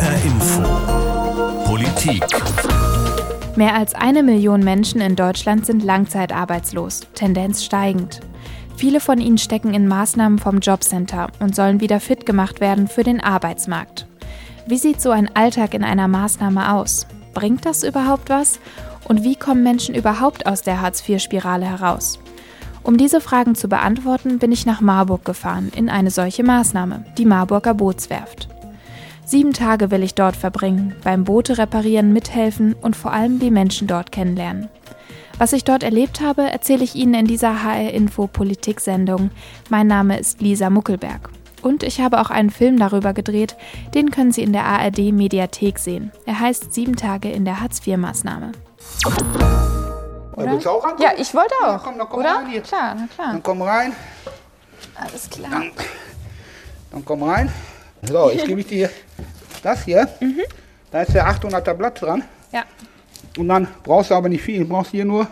HR Info. Politik. Mehr als eine Million Menschen in Deutschland sind langzeitarbeitslos, Tendenz steigend. Viele von ihnen stecken in Maßnahmen vom Jobcenter und sollen wieder fit gemacht werden für den Arbeitsmarkt. Wie sieht so ein Alltag in einer Maßnahme aus? Bringt das überhaupt was? Und wie kommen Menschen überhaupt aus der Hartz-IV-Spirale heraus? Um diese Fragen zu beantworten, bin ich nach Marburg gefahren in eine solche Maßnahme, die Marburger Bootswerft. Sieben Tage will ich dort verbringen, beim Boote reparieren mithelfen und vor allem die Menschen dort kennenlernen. Was ich dort erlebt habe, erzähle ich Ihnen in dieser HR Info Politik Sendung. Mein Name ist Lisa Muckelberg. Und ich habe auch einen Film darüber gedreht, den können Sie in der ARD Mediathek sehen. Er heißt Sieben Tage in der Hartz-IV-Maßnahme. Oder? Willst du auch Ja, ich wollte auch. Ja, komm, dann komm oder? rein jetzt. Klar, na klar. Dann komm rein. Alles klar. Dann, dann komm rein. So, jetzt gebe ich dir das hier. Da ist der 800er Blatt dran. Ja. Und dann brauchst du aber nicht viel. Du brauchst hier nur,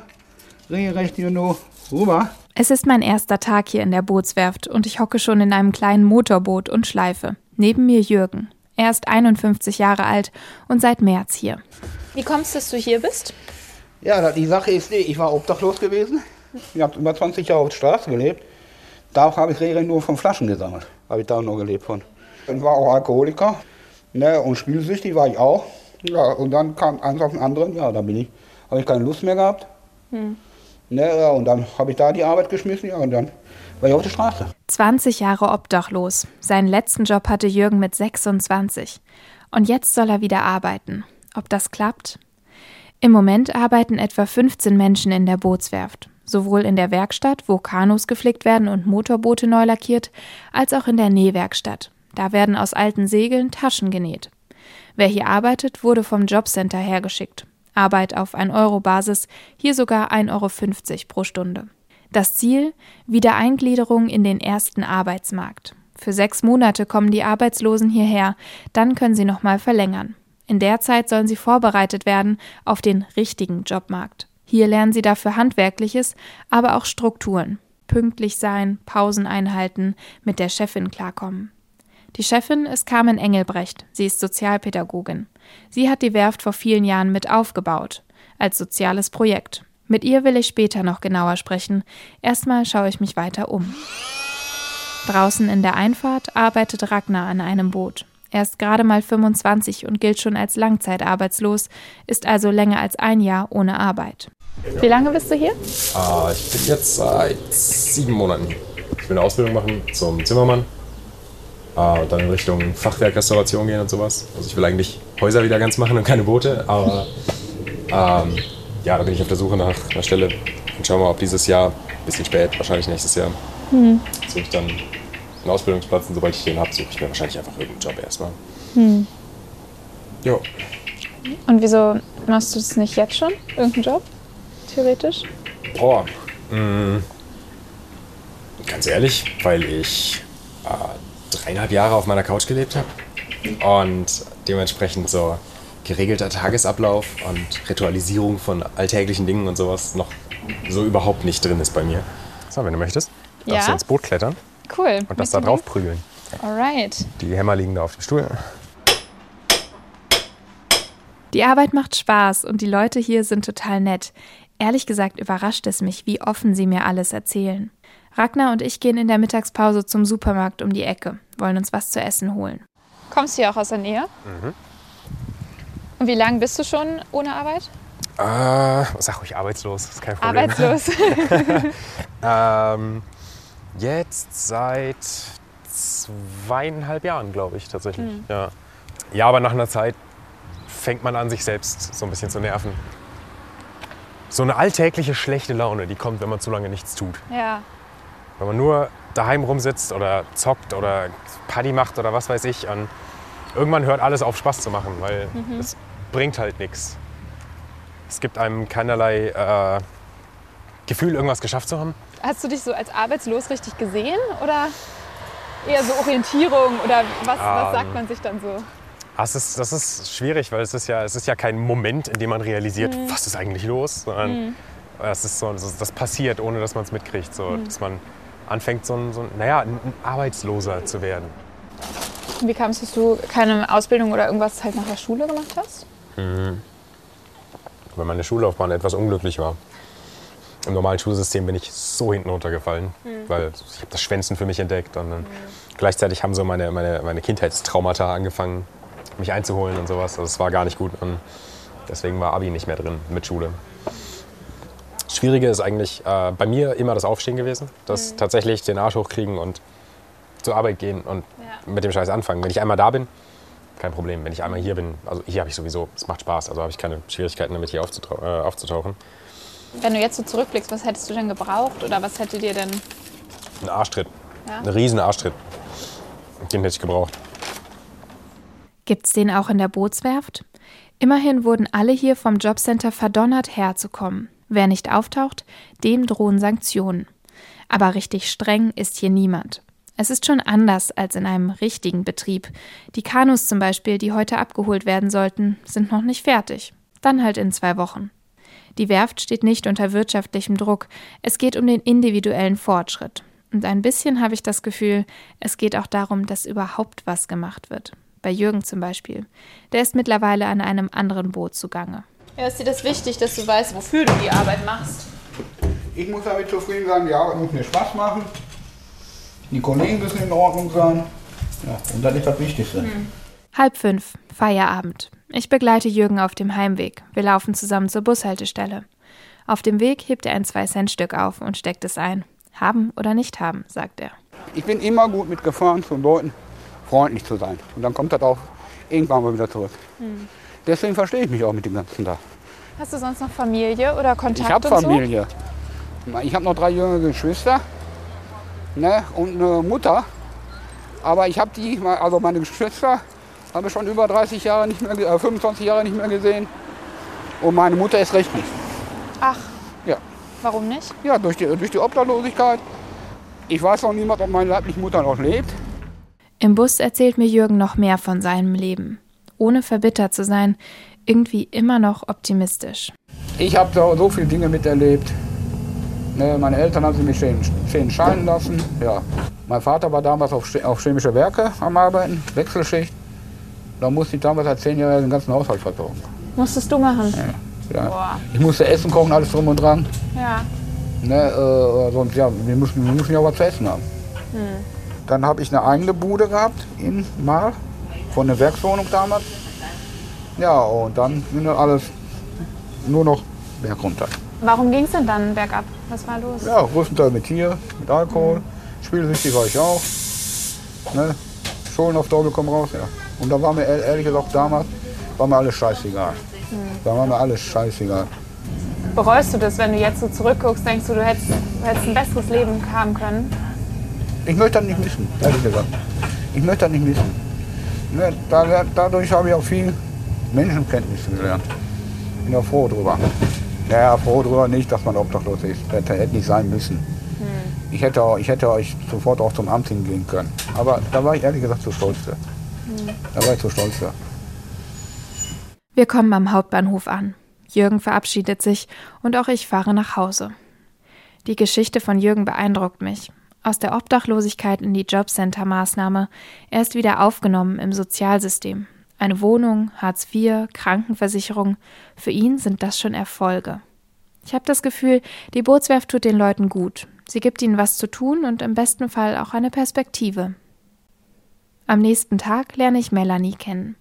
regelrecht hier nur rüber. Es ist mein erster Tag hier in der Bootswerft und ich hocke schon in einem kleinen Motorboot und schleife. Neben mir Jürgen. Er ist 51 Jahre alt und seit März hier. Wie kommst du, dass du hier bist? Ja, die Sache ist, ich war obdachlos gewesen. Ich habe über 20 Jahre auf der Straße gelebt. Da habe ich regelrecht nur von Flaschen gesammelt. Habe ich da noch gelebt von. Ich war auch Alkoholiker. Ne, und spielsüchtig war ich auch. Ja, und dann kam eins auf den anderen. Ja, da bin ich, habe ich keine Lust mehr gehabt. Ne, ja, und dann habe ich da die Arbeit geschmissen. Ja, und dann war ich auf der Straße. 20 Jahre obdachlos. Seinen letzten Job hatte Jürgen mit 26. Und jetzt soll er wieder arbeiten. Ob das klappt? Im Moment arbeiten etwa 15 Menschen in der Bootswerft. Sowohl in der Werkstatt, wo Kanus geflickt werden und Motorboote neu lackiert, als auch in der Nähwerkstatt. Da werden aus alten Segeln Taschen genäht. Wer hier arbeitet, wurde vom Jobcenter hergeschickt. Arbeit auf 1-Euro-Basis, hier sogar 1,50 Euro pro Stunde. Das Ziel? Wiedereingliederung in den ersten Arbeitsmarkt. Für sechs Monate kommen die Arbeitslosen hierher, dann können sie nochmal verlängern. In der Zeit sollen sie vorbereitet werden auf den richtigen Jobmarkt. Hier lernen sie dafür Handwerkliches, aber auch Strukturen. Pünktlich sein, Pausen einhalten, mit der Chefin klarkommen. Die Chefin ist Carmen Engelbrecht. Sie ist Sozialpädagogin. Sie hat die Werft vor vielen Jahren mit aufgebaut. Als soziales Projekt. Mit ihr will ich später noch genauer sprechen. Erstmal schaue ich mich weiter um. Draußen in der Einfahrt arbeitet Ragnar an einem Boot. Er ist gerade mal 25 und gilt schon als langzeitarbeitslos, ist also länger als ein Jahr ohne Arbeit. Wie lange bist du hier? Ah, ich bin jetzt seit sieben Monaten. Ich will eine Ausbildung machen zum Zimmermann. Und dann in Richtung Fachwerkrestauration gehen und sowas. Also ich will eigentlich Häuser wieder ganz machen und keine Boote. Aber ähm, ja, da bin ich auf der Suche nach einer Stelle. Und schauen wir mal, ob dieses Jahr, bisschen spät, wahrscheinlich nächstes Jahr, suche ich dann einen Ausbildungsplatz. Und sobald ich den habe, suche ich mir wahrscheinlich einfach irgendeinen Job erstmal. Jo. Und wieso machst du das nicht jetzt schon? Irgendeinen Job? Theoretisch? Boah, mh, ganz ehrlich, weil ich dreieinhalb Jahre auf meiner Couch gelebt habe und dementsprechend so geregelter Tagesablauf und Ritualisierung von alltäglichen Dingen und sowas noch so überhaupt nicht drin ist bei mir. So, wenn du möchtest, darfst Ja. du ins Boot klettern Cool. und das da drauf prügeln. Alright. Die Hämmer liegen da auf dem Stuhl. Die Arbeit macht Spaß und die Leute hier sind total nett. Ehrlich gesagt überrascht es mich, wie offen sie mir alles erzählen. Ragnar und ich gehen in der Mittagspause zum Supermarkt um die Ecke, wollen uns was zu essen holen. Kommst du hier auch aus der Nähe? Und wie lange bist du schon ohne Arbeit? Äh, sag ruhig arbeitslos, ist kein Problem. Arbeitslos. Ähm, jetzt seit zweieinhalb Jahren, glaube ich, tatsächlich. Ja. ja, aber nach einer Zeit fängt man an, sich selbst so ein bisschen zu nerven. So eine alltägliche schlechte Laune, die kommt, wenn man zu lange nichts tut. ja. Wenn man nur daheim rumsitzt oder zockt oder Party macht oder was weiß ich. Irgendwann hört alles auf, Spaß zu machen, weil es bringt halt nichts. Es gibt einem keinerlei äh, Gefühl, irgendwas geschafft zu haben. Hast du dich so als arbeitslos richtig gesehen? Oder eher so Orientierung? Oder was, was sagt man sich dann so? Es ist, das ist schwierig, weil es ist, ja, es ist ja kein Moment, in dem man realisiert, was ist eigentlich los, sondern es ist so, das das passiert, ohne dass man es mitkriegt. So, Dass man anfängt, so ein, so ein, naja, ein Arbeitsloser zu werden. Wie kam es, dass du keine Ausbildung oder irgendwas halt nach der Schule gemacht hast? Weil meine Schullaufbahn etwas unglücklich war. Im normalen Schulsystem bin ich so hinten runtergefallen, weil ich habe das Schwänzen für mich entdeckt und dann gleichzeitig haben so meine, meine, meine Kindheitstraumata angefangen, mich einzuholen und sowas. Also es war gar nicht gut und deswegen war Abi nicht mehr drin mit Schule. Das Schwierige ist eigentlich äh, bei mir immer das Aufstehen gewesen, das tatsächlich den Arsch hochkriegen und zur Arbeit gehen und Ja. mit dem Scheiß anfangen. Wenn ich einmal da bin, kein Problem. Wenn ich einmal hier bin, also hier habe ich sowieso, es macht Spaß, also habe ich keine Schwierigkeiten damit, hier aufzutau äh, aufzutauchen. Wenn du jetzt so zurückblickst, was hättest du denn gebraucht oder was hätte dir denn. Ein Arschtritt, Ja? ein riesen Arschtritt. Den hätte ich gebraucht. Gibt's den auch in der Bootswerft? Immerhin wurden alle hier vom Jobcenter verdonnert herzukommen. Wer nicht auftaucht, dem drohen Sanktionen. Aber richtig streng ist hier niemand. Es ist schon anders als in einem richtigen Betrieb. Die Kanus zum Beispiel, die heute abgeholt werden sollten, sind noch nicht fertig. Dann halt in zwei Wochen. Die Werft steht nicht unter wirtschaftlichem Druck. Es geht um den individuellen Fortschritt. Und ein bisschen habe ich das Gefühl, es geht auch darum, dass überhaupt was gemacht wird. Bei Jürgen zum Beispiel. Der ist mittlerweile an einem anderen Boot zugange. Ja, ist dir das wichtig, dass du weißt, wofür du die Arbeit machst? Ich muss damit zufrieden sein, die Arbeit muss mir Spaß machen. Die Kollegen müssen in Ordnung sein. Ja, und das ist das Wichtigste. Halb fünf, Feierabend. Ich begleite Jürgen auf dem Heimweg. Wir laufen zusammen zur Bushaltestelle. Auf dem Weg hebt er ein 2-Cent-Stück auf und steckt es ein. Haben oder nicht haben, sagt er. Ich bin immer gut mitgefahren, zu Leuten freundlich zu sein. Und dann kommt das auch irgendwann mal wieder zurück. Deswegen verstehe ich mich auch mit dem ganzen Tag. Hast du sonst noch Familie oder Kontakt Ich habe Familie. Ich habe noch drei jüngere Geschwister ne, und eine Mutter. Aber ich habe die, also meine Geschwister, habe ich schon über 30 Jahre nicht mehr, äh, 25 Jahre nicht mehr gesehen. Und meine Mutter ist recht nicht. so? Ach, Ja, warum nicht? ja durch, die, durch die Obdachlosigkeit. Ich weiß noch niemand, ob meine leibliche Mutter noch lebt. Im Bus erzählt mir Jürgen noch mehr von seinem Leben. Ohne verbittert zu sein, irgendwie immer noch optimistisch. Ich habe so, so viele Dinge miterlebt. Ne, meine Eltern haben sie mich schön, schön scheiden lassen. Ja. Mein Vater war damals auf, Che- auf chemische Werke am Arbeiten, Wechselschicht. Da musste ich damals als Zehnjähriger den ganzen Haushalt versorgen. Musstest du machen? Ja. Boah. Ich musste Essen kochen, alles drum und dran. Ja. Ne, äh, sonst, ja, wir mussten, wir mussten ja auch was zu essen haben. Dann habe ich eine eigene Bude gehabt in Marl, von der Werkswohnung damals. Ja, und dann alles nur noch berg runter. Warum ging es denn dann bergab? Was war los? Ja, größtenteils mit Tier, mit Alkohol. Spielsüchtig war ich auch. Ne? Schulden auf Teufel komm raus, ja. Und da war mir ehr- ehrlich gesagt damals, war mir alles scheißegal. Da war mir alles scheißegal. Bereust du das, wenn du jetzt so zurückguckst, denkst du, du hättest, du hättest ein besseres Leben haben können? Ich möchte das nicht missen, ehrlich gesagt. Ich möchte das nicht missen. Ne? Da, dadurch habe ich auch viel Menschenkenntnis gelernt. Bin ja froh drüber. Naja, froh drüber nicht, dass man obdachlos ist. Das hätte nicht sein müssen. Ich hätte, auch, ich hätte euch sofort auch zum Amt hingehen können. Aber da war ich ehrlich gesagt zu stolz für. Da war ich zu stolz für. Wir kommen am Hauptbahnhof an. Jürgen verabschiedet sich und auch ich fahre nach Hause. Die Geschichte von Jürgen beeindruckt mich. Aus der Obdachlosigkeit in die Jobcenter-Maßnahme. Er ist wieder aufgenommen im Sozialsystem. Eine Wohnung, Hartz IV, Krankenversicherung. Für ihn sind das schon Erfolge. Ich habe das Gefühl, die Bootswerft tut den Leuten gut. Sie gibt ihnen was zu tun und im besten Fall auch eine Perspektive. Am nächsten Tag lerne ich Melanie kennen.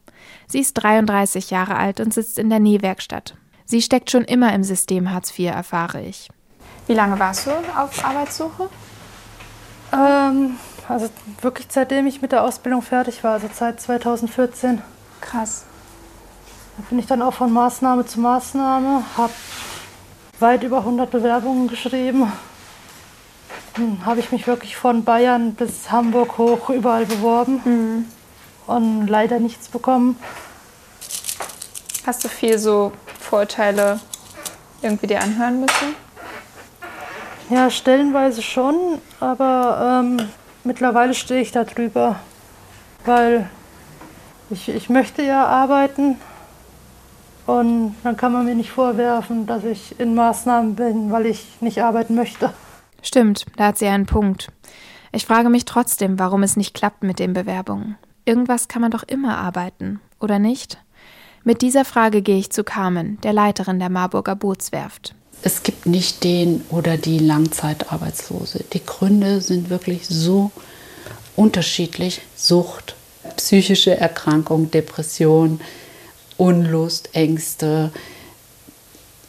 Sie ist 33 Jahre alt und sitzt in der Nähwerkstatt. Sie steckt schon immer im System Hartz IV, erfahre ich. Wie lange warst du auf Arbeitssuche? Ähm, also wirklich seitdem ich mit der Ausbildung fertig war, also seit 2014. Krass. Da bin ich dann auch von Maßnahme zu Maßnahme, habe weit über 100 Bewerbungen geschrieben. Hm, habe ich mich wirklich von Bayern bis Hamburg hoch überall beworben und leider nichts bekommen. Hast du viel so Vorurteile irgendwie dir anhören müssen? Ja, stellenweise schon, aber ähm, mittlerweile stehe ich da drüber, weil ich, ich möchte ja arbeiten und dann kann man mir nicht vorwerfen, dass ich in Maßnahmen bin, weil ich nicht arbeiten möchte. Stimmt, da hat sie einen Punkt. Ich frage mich trotzdem, warum es nicht klappt mit den Bewerbungen. Irgendwas kann man doch immer arbeiten, oder nicht? Mit dieser Frage gehe ich zu Carmen, der Leiterin der Marburger Bootswerft. Es gibt nicht den oder die Langzeitarbeitslose. Die Gründe sind wirklich so unterschiedlich. Sucht, psychische Erkrankung, Depression, Unlust, Ängste,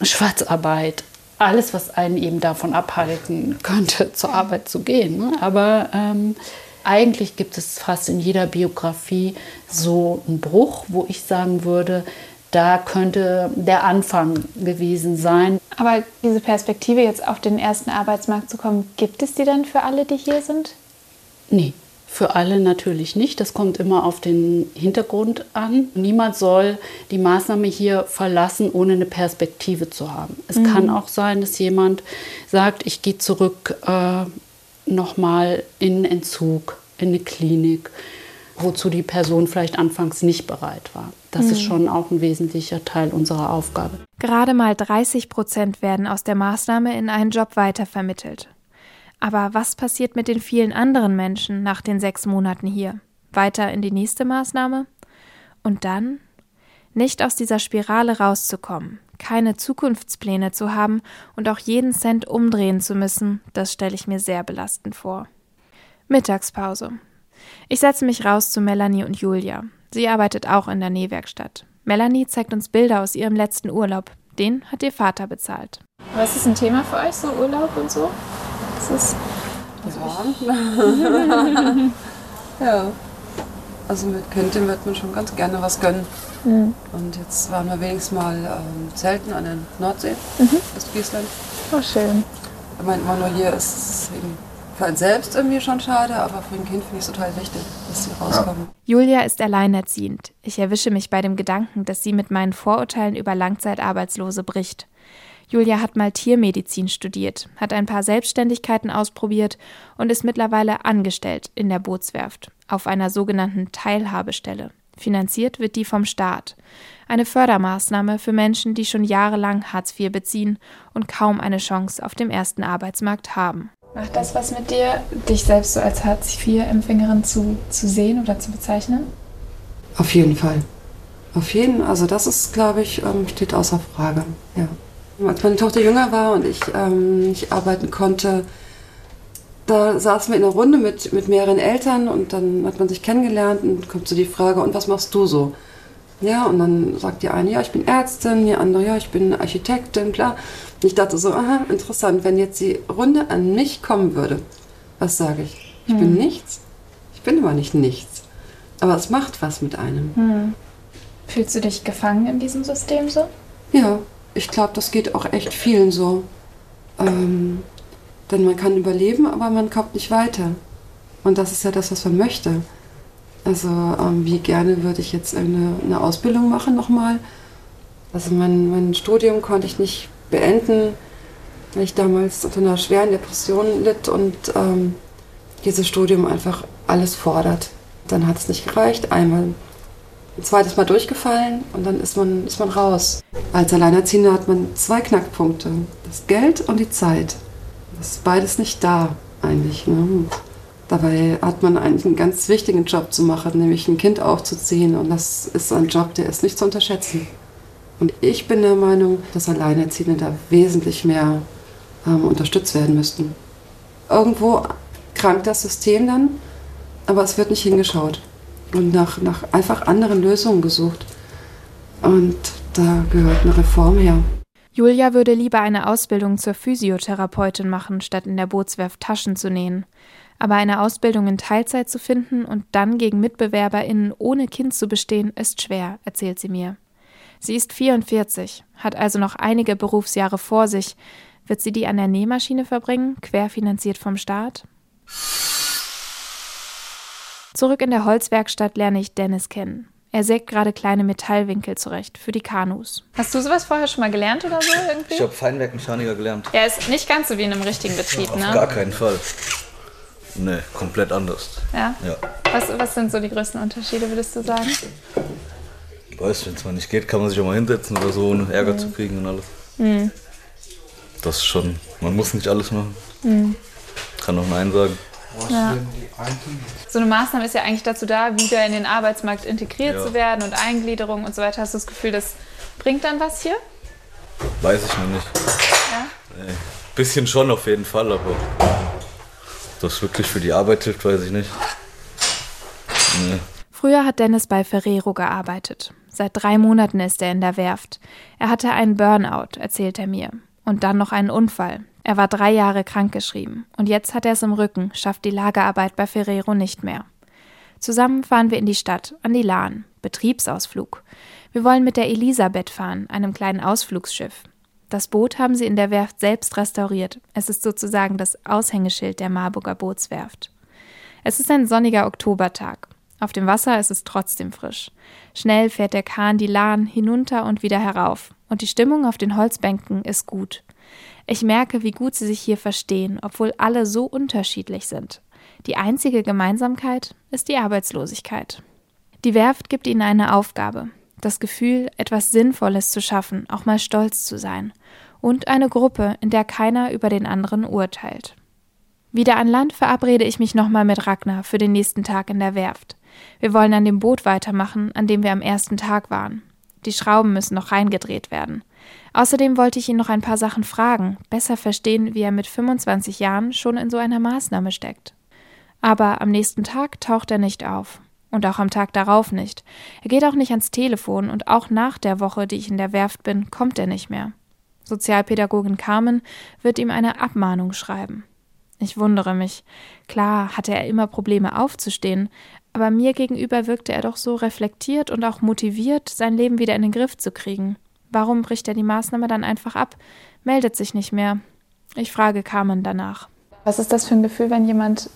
Schwarzarbeit, alles, was einen eben davon abhalten könnte, zur Arbeit zu gehen. Ne? Aber ähm, eigentlich gibt es fast in jeder Biografie so einen Bruch, wo ich sagen würde, da könnte der Anfang gewesen sein. Aber diese Perspektive, jetzt auf den ersten Arbeitsmarkt zu kommen, gibt es die dann für alle, die hier sind? Nee, für alle natürlich nicht. Das kommt immer auf den Hintergrund an. Niemand soll die Maßnahme hier verlassen, ohne eine Perspektive zu haben. Es mhm. kann auch sein, dass jemand sagt, ich gehe zurück äh, nochmal in Entzug, in eine Klinik, wozu die Person vielleicht anfangs nicht bereit war. Das mhm. ist schon auch ein wesentlicher Teil unserer Aufgabe. Gerade mal 30 Prozent werden aus der Maßnahme in einen Job weitervermittelt. Aber was passiert mit den vielen anderen Menschen nach den sechs Monaten hier? Weiter in die nächste Maßnahme? Und dann? Nicht aus dieser Spirale rauszukommen, keine Zukunftspläne zu haben und auch jeden Cent umdrehen zu müssen, das stelle ich mir sehr belastend vor. Mittagspause. Ich setze mich raus zu Melanie und Julia. Sie arbeitet auch in der Nähwerkstatt. Melanie zeigt uns Bilder aus ihrem letzten Urlaub. Den hat ihr Vater bezahlt. Was ist ein Thema für euch, so Urlaub und so? Das ist. Ja. ja. Also mit Kindern wird man schon ganz gerne was gönnen. Mhm. Und jetzt waren wir wenigstens mal ähm, zelten an der Nordsee, mhm. Friesland. Oh, schön. Ich meine immer nur hier ist es eben für einen selbst irgendwie schon schade, aber für ein Kind finde ich es total wichtig, dass sie rauskommen. Julia ist alleinerziehend. Ich erwische mich bei dem Gedanken, dass sie mit meinen Vorurteilen über Langzeitarbeitslose bricht. Julia hat mal Tiermedizin studiert, hat ein paar Selbstständigkeiten ausprobiert und ist mittlerweile angestellt in der Bootswerft auf einer sogenannten Teilhabestelle. Finanziert wird die vom Staat. Eine Fördermaßnahme für Menschen, die schon jahrelang Hartz IV beziehen und kaum eine Chance auf dem ersten Arbeitsmarkt haben. Macht das was mit dir, dich selbst so als Hartz-IV-Empfängerin zu, zu sehen oder zu bezeichnen? Auf jeden Fall. Auf jeden, also das ist, glaube ich, ähm, steht außer Frage. Ja. Als meine Tochter jünger war und ich ähm, nicht arbeiten konnte, da saßen wir in einer Runde mit, mit mehreren Eltern und dann hat man sich kennengelernt und kommt so die Frage, und was machst du so? Ja, und dann sagt die eine, ja, ich bin Ärztin, die andere, ja, ich bin Architektin, klar. Und ich dachte so, aha, interessant, wenn jetzt die Runde an mich kommen würde, was sage ich? Ich hm. bin nichts? Ich bin aber nicht nichts. Aber es macht was mit einem. Hm. Fühlst du dich gefangen in diesem System so? Ja, ich glaube, das geht auch echt vielen so. Ähm, denn man kann überleben, aber man kommt nicht weiter. Und das ist ja das, was man möchte. Also ähm, wie gerne würde ich jetzt eine, eine Ausbildung machen nochmal. Also mein, mein Studium konnte ich nicht beenden, weil ich damals unter einer schweren Depression litt und ähm, dieses Studium einfach alles fordert. Dann hat es nicht gereicht. Einmal ein zweites Mal durchgefallen und dann ist man, ist man raus. Als Alleinerziehender hat man zwei Knackpunkte. Das Geld und die Zeit. Das ist beides nicht da eigentlich. Ne? Dabei hat man eigentlich einen ganz wichtigen Job zu machen, nämlich ein Kind aufzuziehen. Und das ist ein Job, der ist nicht zu unterschätzen. Und ich bin der Meinung, dass Alleinerziehende da wesentlich mehr ähm, unterstützt werden müssten. Irgendwo krankt das System dann, aber es wird nicht hingeschaut und nach, nach einfach anderen Lösungen gesucht. Und da gehört eine Reform her. Julia würde lieber eine Ausbildung zur Physiotherapeutin machen, statt in der Bootswerft Taschen zu nähen. Aber eine Ausbildung in Teilzeit zu finden und dann gegen MitbewerberInnen ohne Kind zu bestehen, ist schwer, erzählt sie mir. Sie ist 44, hat also noch einige Berufsjahre vor sich. Wird sie die an der Nähmaschine verbringen, querfinanziert vom Staat? Zurück in der Holzwerkstatt lerne ich Dennis kennen. Er sägt gerade kleine Metallwinkel zurecht für die Kanus. Hast du sowas vorher schon mal gelernt oder so irgendwie? Ich habe Feinwerkmechaniker gelernt. Ja, ist nicht ganz so wie in einem richtigen Betrieb, Auf ne? Auf gar keinen Fall. Nee, komplett anders. Ja? Ja. Was, was sind so die größten Unterschiede, würdest du sagen? Weißt wenn es mal nicht geht, kann man sich auch mal hinsetzen oder so, ohne Ärger mhm. zu kriegen und alles. Mhm. Das ist schon, man muss nicht alles machen. Mhm. Kann auch Nein sagen. Ja. So eine Maßnahme ist ja eigentlich dazu da, wieder in den Arbeitsmarkt integriert Ja. zu werden und Eingliederung und so weiter. Hast du das Gefühl, das bringt dann was hier? Weiß ich noch nicht. Ja? Nee. Bisschen schon auf jeden Fall, aber das wirklich für die Arbeit hilft, weiß ich nicht. Nee. Früher hat Dennis bei Ferrero gearbeitet. Seit drei Monaten ist er in der Werft. Er hatte einen Burnout, erzählt er mir. Und dann noch einen Unfall. Er war drei Jahre krankgeschrieben. Und jetzt hat er es im Rücken, schafft die Lagerarbeit bei Ferrero nicht mehr. Zusammen fahren wir in die Stadt, an die Lahn. Betriebsausflug. Wir wollen mit der Elisabeth fahren, einem kleinen Ausflugsschiff. Das Boot haben sie in der Werft selbst restauriert. Es ist sozusagen das Aushängeschild der Marburger Bootswerft. Es ist ein sonniger Oktobertag. Auf dem Wasser ist es trotzdem frisch. Schnell fährt der Kahn die Lahn hinunter und wieder herauf. Und die Stimmung auf den Holzbänken ist gut. Ich merke, wie gut sie sich hier verstehen, obwohl alle so unterschiedlich sind. Die einzige Gemeinsamkeit ist die Arbeitslosigkeit. Die Werft gibt ihnen eine Aufgabe, das Gefühl, etwas Sinnvolles zu schaffen, auch mal stolz zu sein, und eine Gruppe, in der keiner über den anderen urteilt. Wieder an Land verabrede ich mich nochmal mit Ragnar für den nächsten Tag in der Werft. Wir wollen an dem Boot weitermachen, an dem wir am ersten Tag waren. Die Schrauben müssen noch reingedreht werden. Außerdem wollte ich ihn noch ein paar Sachen fragen, besser verstehen, wie er mit 25 Jahren schon in so einer Maßnahme steckt. Aber am nächsten Tag taucht er nicht auf. Und auch am Tag darauf nicht. Er geht auch nicht ans Telefon und auch nach der Woche, die ich in der Werft bin, kommt er nicht mehr. Sozialpädagogin Carmen wird ihm eine Abmahnung schreiben. Ich wundere mich. Klar hatte er immer Probleme aufzustehen, aber mir gegenüber wirkte er doch so reflektiert und auch motiviert, sein Leben wieder in den Griff zu kriegen. Warum bricht er die Maßnahme dann einfach ab, meldet sich nicht mehr? Ich frage Carmen danach. Was ist das für ein Gefühl, wenn jemand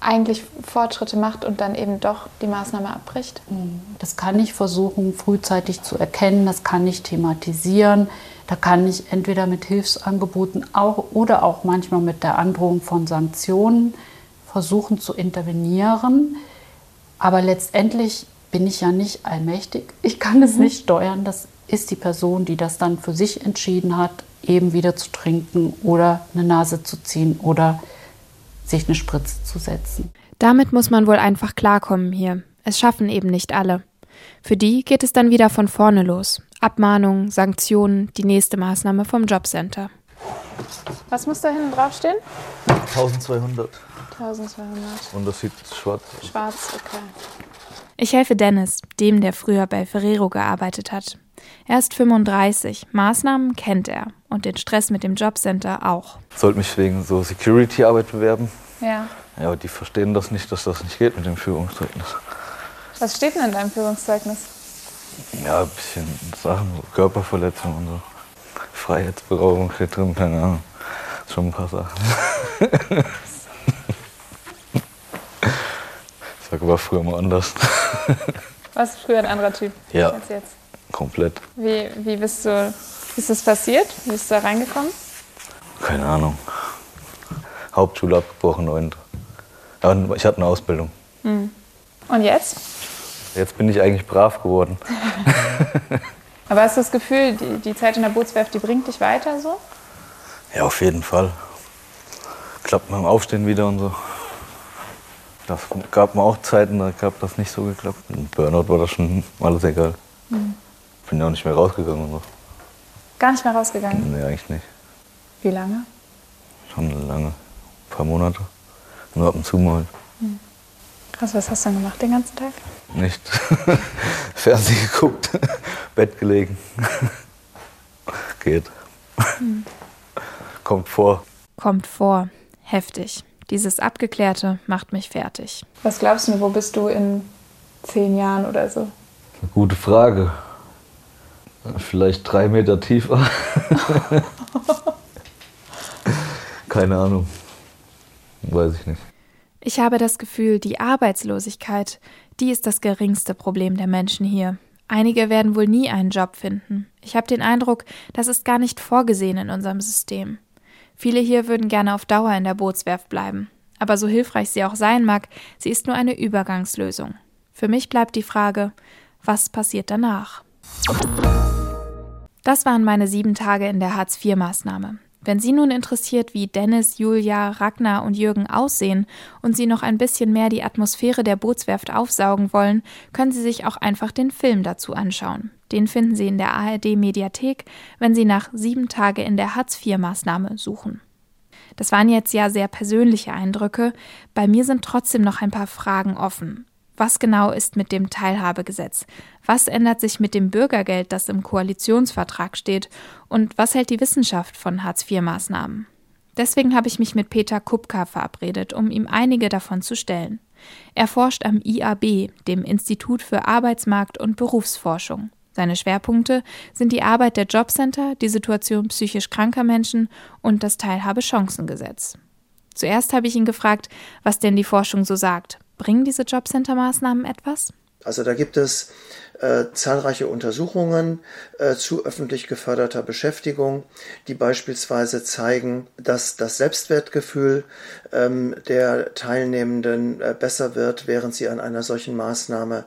eigentlich Fortschritte macht und dann eben doch die Maßnahme abbricht? Das kann ich versuchen, frühzeitig zu erkennen, das kann ich thematisieren. Da kann ich entweder mit Hilfsangeboten auch oder auch manchmal mit der Androhung von Sanktionen versuchen zu intervenieren. Aber letztendlich bin ich ja nicht allmächtig. Ich kann es nicht steuern. Das ist die Person, die das dann für sich entschieden hat, eben wieder zu trinken oder eine Nase zu ziehen oder sich eine Spritze zu setzen. Damit muss man wohl einfach klarkommen hier. Es schaffen eben nicht alle. Für die geht es dann wieder von vorne los. Abmahnungen, Sanktionen, die nächste Maßnahme vom Jobcenter. Was muss da hinten draufstehen? 1200. 1200. Unterschied schwarz. Schwarz, okay. Ich helfe Dennis, dem, der früher bei Ferrero gearbeitet hat. Er ist 35, Maßnahmen kennt er und den Stress mit dem Jobcenter auch. Sollte mich wegen so Security-Arbeit bewerben. Ja. Ja, aber die verstehen das nicht, dass das nicht geht mit dem Führungszeugnis. Was steht denn in deinem Führungszeugnis? Ja, ein bisschen Sachen, so Körperverletzung und so. Freiheitsberaubung steht drin, keine Ahnung. Schon ein paar Sachen. sag war früher mal anders. Warst du früher ein anderer Typ Ja. als jetzt? Komplett. Wie, wie bist du, wie ist das passiert? Wie bist du da reingekommen? Keine Ahnung. Hauptschule abgebrochen und aber ich hatte eine Ausbildung. Und jetzt? Jetzt bin ich eigentlich brav geworden. Aber hast du das Gefühl, die, die Zeit in der Bootswerft, die bringt dich weiter so? Ja, auf jeden Fall. Klappt beim Aufstehen wieder und so. Das gab mir auch Zeiten, da gab das nicht so geklappt. Im Burnout war das schon alles egal. Bin ja auch nicht mehr rausgegangen und so. Gar nicht mehr rausgegangen. Nee, eigentlich nicht. Wie lange? Schon lange. Ein paar Monate. Nur ab und zu mal. Krass, was hast du dann gemacht den ganzen Tag? Nicht. Fernsehen geguckt, Bett gelegen. Geht. Kommt vor. Kommt vor. Heftig. Dieses Abgeklärte macht mich fertig. Was glaubst du, wo bist du in zehn Jahren oder so? Gute Frage. Vielleicht drei Meter tiefer. Keine Ahnung. Weiß ich nicht. Ich habe das Gefühl, die Arbeitslosigkeit, die ist das geringste Problem der Menschen hier. Einige werden wohl nie einen Job finden. Ich habe den Eindruck, das ist gar nicht vorgesehen in unserem System. Viele hier würden gerne auf Dauer in der Bootswerft bleiben. Aber so hilfreich sie auch sein mag, sie ist nur eine Übergangslösung. Für mich bleibt die Frage, was passiert danach? Das waren meine sieben Tage in der Hartz-IV-Maßnahme. Wenn Sie nun interessiert, wie Dennis, Julia, Ragnar und Jürgen aussehen und Sie noch ein bisschen mehr die Atmosphäre der Bootswerft aufsaugen wollen, können Sie sich auch einfach den Film dazu anschauen. Den finden Sie in der ARD Mediathek, wenn Sie nach sieben Tage in der Hartz-IV-Maßnahme suchen. Das waren jetzt ja sehr persönliche Eindrücke. Bei mir sind trotzdem noch ein paar Fragen offen. Was genau ist mit dem Teilhabegesetz? Was ändert sich mit dem Bürgergeld, das im Koalitionsvertrag steht? Und was hält die Wissenschaft von Hartz-IV-Maßnahmen? Deswegen habe ich mich mit Peter Kupka verabredet, um ihm einige davon zu stellen. Er forscht am IAB, dem Institut für Arbeitsmarkt und Berufsforschung. Seine Schwerpunkte sind die Arbeit der Jobcenter, die Situation psychisch kranker Menschen und das Teilhabechancengesetz. Zuerst habe ich ihn gefragt, was denn die Forschung so sagt. Bringen diese Jobcenter-Maßnahmen etwas? Also da gibt es äh, zahlreiche Untersuchungen äh, zu öffentlich geförderter Beschäftigung, die beispielsweise zeigen, dass das Selbstwertgefühl ähm, der Teilnehmenden äh, besser wird, während sie an einer solchen Maßnahme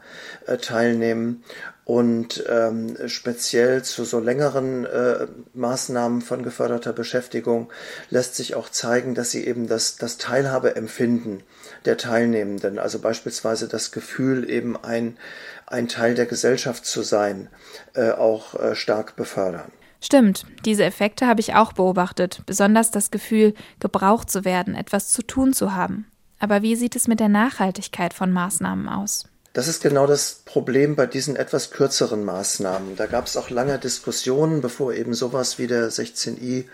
äh, teilnehmen und ähm, speziell zu so längeren äh, Maßnahmen von geförderter Beschäftigung lässt sich auch zeigen, dass sie eben das, das Teilhabeempfinden der Teilnehmenden, also beispielsweise das Gefühl, eben ein, ein Teil der Gesellschaft zu sein, äh, auch äh, stark befördern. Stimmt, diese Effekte habe ich auch beobachtet, besonders das Gefühl, gebraucht zu werden, etwas zu tun zu haben. Aber wie sieht es mit der Nachhaltigkeit von Maßnahmen aus? Das ist genau das Problem bei diesen etwas kürzeren Maßnahmen. Da gab es auch lange Diskussionen, bevor eben sowas wie der 16i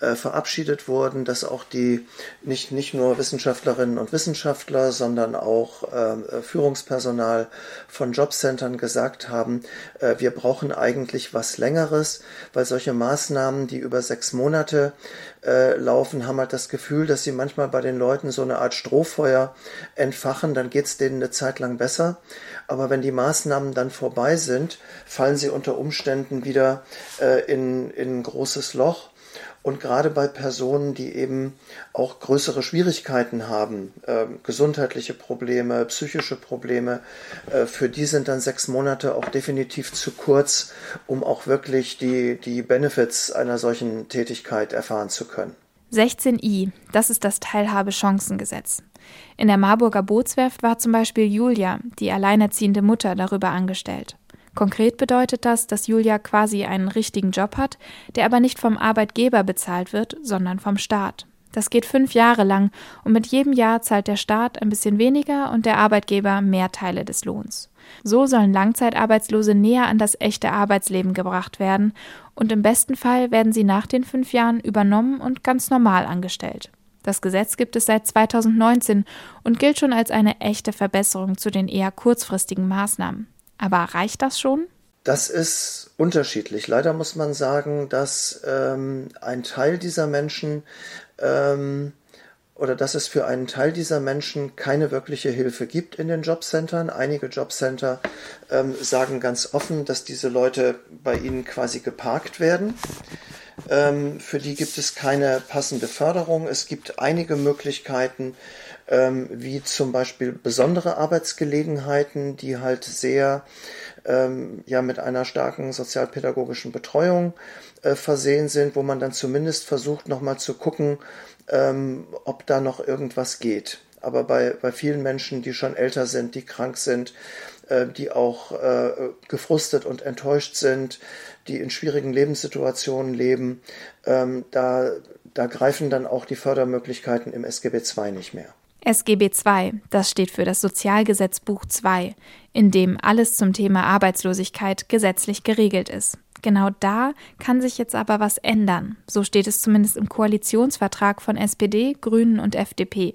äh, verabschiedet wurden, dass auch die nicht, nicht nur Wissenschaftlerinnen und Wissenschaftler, sondern auch äh, Führungspersonal von Jobcentern gesagt haben, äh, wir brauchen eigentlich was Längeres, weil solche Maßnahmen, die über sechs Monate äh, laufen, haben halt das Gefühl, dass sie manchmal bei den Leuten so eine Art Strohfeuer entfachen, dann geht es denen eine Zeit lang besser. Aber wenn die Maßnahmen dann vorbei sind, fallen sie unter Umständen wieder äh, in, in ein großes Loch. Und gerade bei Personen, die eben auch größere Schwierigkeiten haben, äh, gesundheitliche Probleme, psychische Probleme, äh, für die sind dann sechs Monate auch definitiv zu kurz, um auch wirklich die, die Benefits einer solchen Tätigkeit erfahren zu können. 16i, das ist das Teilhabechancengesetz. In der Marburger Bootswerft war zum Beispiel Julia, die alleinerziehende Mutter, darüber angestellt. Konkret bedeutet das, dass Julia quasi einen richtigen Job hat, der aber nicht vom Arbeitgeber bezahlt wird, sondern vom Staat. Das geht fünf Jahre lang und mit jedem Jahr zahlt der Staat ein bisschen weniger und der Arbeitgeber mehr Teile des Lohns. So sollen Langzeitarbeitslose näher an das echte Arbeitsleben gebracht werden und im besten Fall werden sie nach den fünf Jahren übernommen und ganz normal angestellt. Das Gesetz gibt es seit 2019 und gilt schon als eine echte Verbesserung zu den eher kurzfristigen Maßnahmen. Aber reicht das schon? Das ist unterschiedlich. Leider muss man sagen, dass ähm, ein Teil dieser Menschen ähm, oder dass es für einen Teil dieser Menschen keine wirkliche Hilfe gibt in den Jobcentern. Einige Jobcenter ähm, sagen ganz offen, dass diese Leute bei ihnen quasi geparkt werden. Ähm, für die gibt es keine passende Förderung. Es gibt einige Möglichkeiten, ähm, wie zum Beispiel besondere Arbeitsgelegenheiten, die halt sehr ähm, ja mit einer starken sozialpädagogischen Betreuung äh, versehen sind, wo man dann zumindest versucht, nochmal zu gucken, ähm, ob da noch irgendwas geht. Aber bei, bei vielen Menschen, die schon älter sind, die krank sind, äh, die auch äh, gefrustet und enttäuscht sind, die in schwierigen Lebenssituationen leben, ähm, da, da greifen dann auch die Fördermöglichkeiten im SGB II nicht mehr. SGB II, das steht für das Sozialgesetzbuch II, in dem alles zum Thema Arbeitslosigkeit gesetzlich geregelt ist. Genau da kann sich jetzt aber was ändern. So steht es zumindest im Koalitionsvertrag von SPD, Grünen und FDP.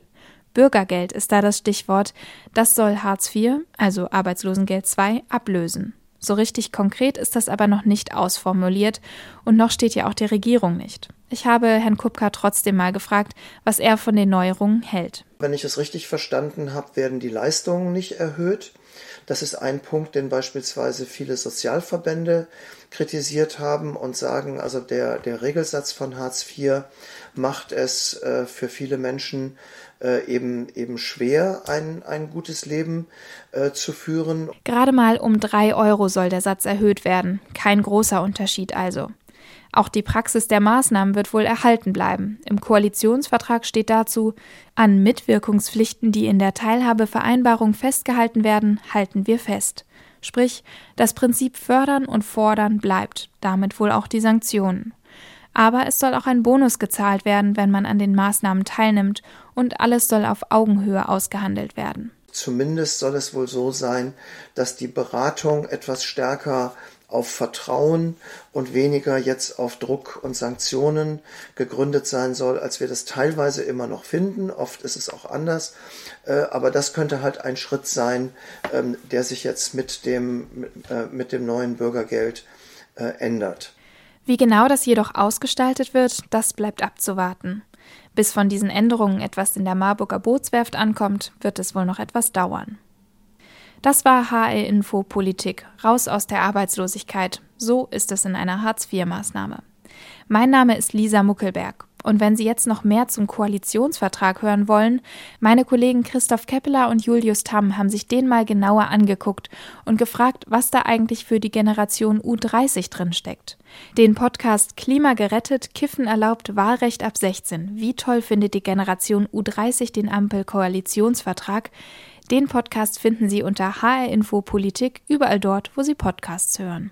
Bürgergeld ist da das Stichwort. Das soll Hartz IV, also Arbeitslosengeld II, ablösen. So richtig konkret ist das aber noch nicht ausformuliert und noch steht ja auch die Regierung nicht. Ich habe Herrn Kupka trotzdem mal gefragt, was er von den Neuerungen hält. Wenn ich es richtig verstanden habe, werden die Leistungen nicht erhöht. Das ist ein Punkt, den beispielsweise viele Sozialverbände kritisiert haben und sagen, also der, der Regelsatz von Hartz IV macht es äh, für viele Menschen äh, eben, eben schwer, ein, ein gutes Leben äh, zu führen. Gerade mal um drei Euro soll der Satz erhöht werden. Kein großer Unterschied also. Auch die Praxis der Maßnahmen wird wohl erhalten bleiben. Im Koalitionsvertrag steht dazu, an Mitwirkungspflichten, die in der Teilhabevereinbarung festgehalten werden, halten wir fest. Sprich, das Prinzip Fördern und Fordern bleibt, damit wohl auch die Sanktionen. Aber es soll auch ein Bonus gezahlt werden, wenn man an den Maßnahmen teilnimmt, und alles soll auf Augenhöhe ausgehandelt werden. Zumindest soll es wohl so sein, dass die Beratung etwas stärker auf Vertrauen und weniger jetzt auf Druck und Sanktionen gegründet sein soll, als wir das teilweise immer noch finden. Oft ist es auch anders. Äh, aber das könnte halt ein Schritt sein, ähm, der sich jetzt mit dem, äh, mit dem neuen Bürgergeld äh, ändert. Wie genau das jedoch ausgestaltet wird, das bleibt abzuwarten. Bis von diesen Änderungen etwas in der Marburger Bootswerft ankommt, wird es wohl noch etwas dauern. Das war HR Info Politik, raus aus der Arbeitslosigkeit. So ist es in einer Hartz-IV-Maßnahme. Mein Name ist Lisa Muckelberg. Und wenn Sie jetzt noch mehr zum Koalitionsvertrag hören wollen, meine Kollegen Christoph Keppeler und Julius Tamm haben sich den mal genauer angeguckt und gefragt, was da eigentlich für die Generation U30 drin steckt. Den Podcast Klima gerettet, Kiffen erlaubt, Wahlrecht ab 16. Wie toll findet die Generation U30 den Ampel-Koalitionsvertrag? Den Podcast finden Sie unter HR Info Politik überall dort, wo Sie Podcasts hören.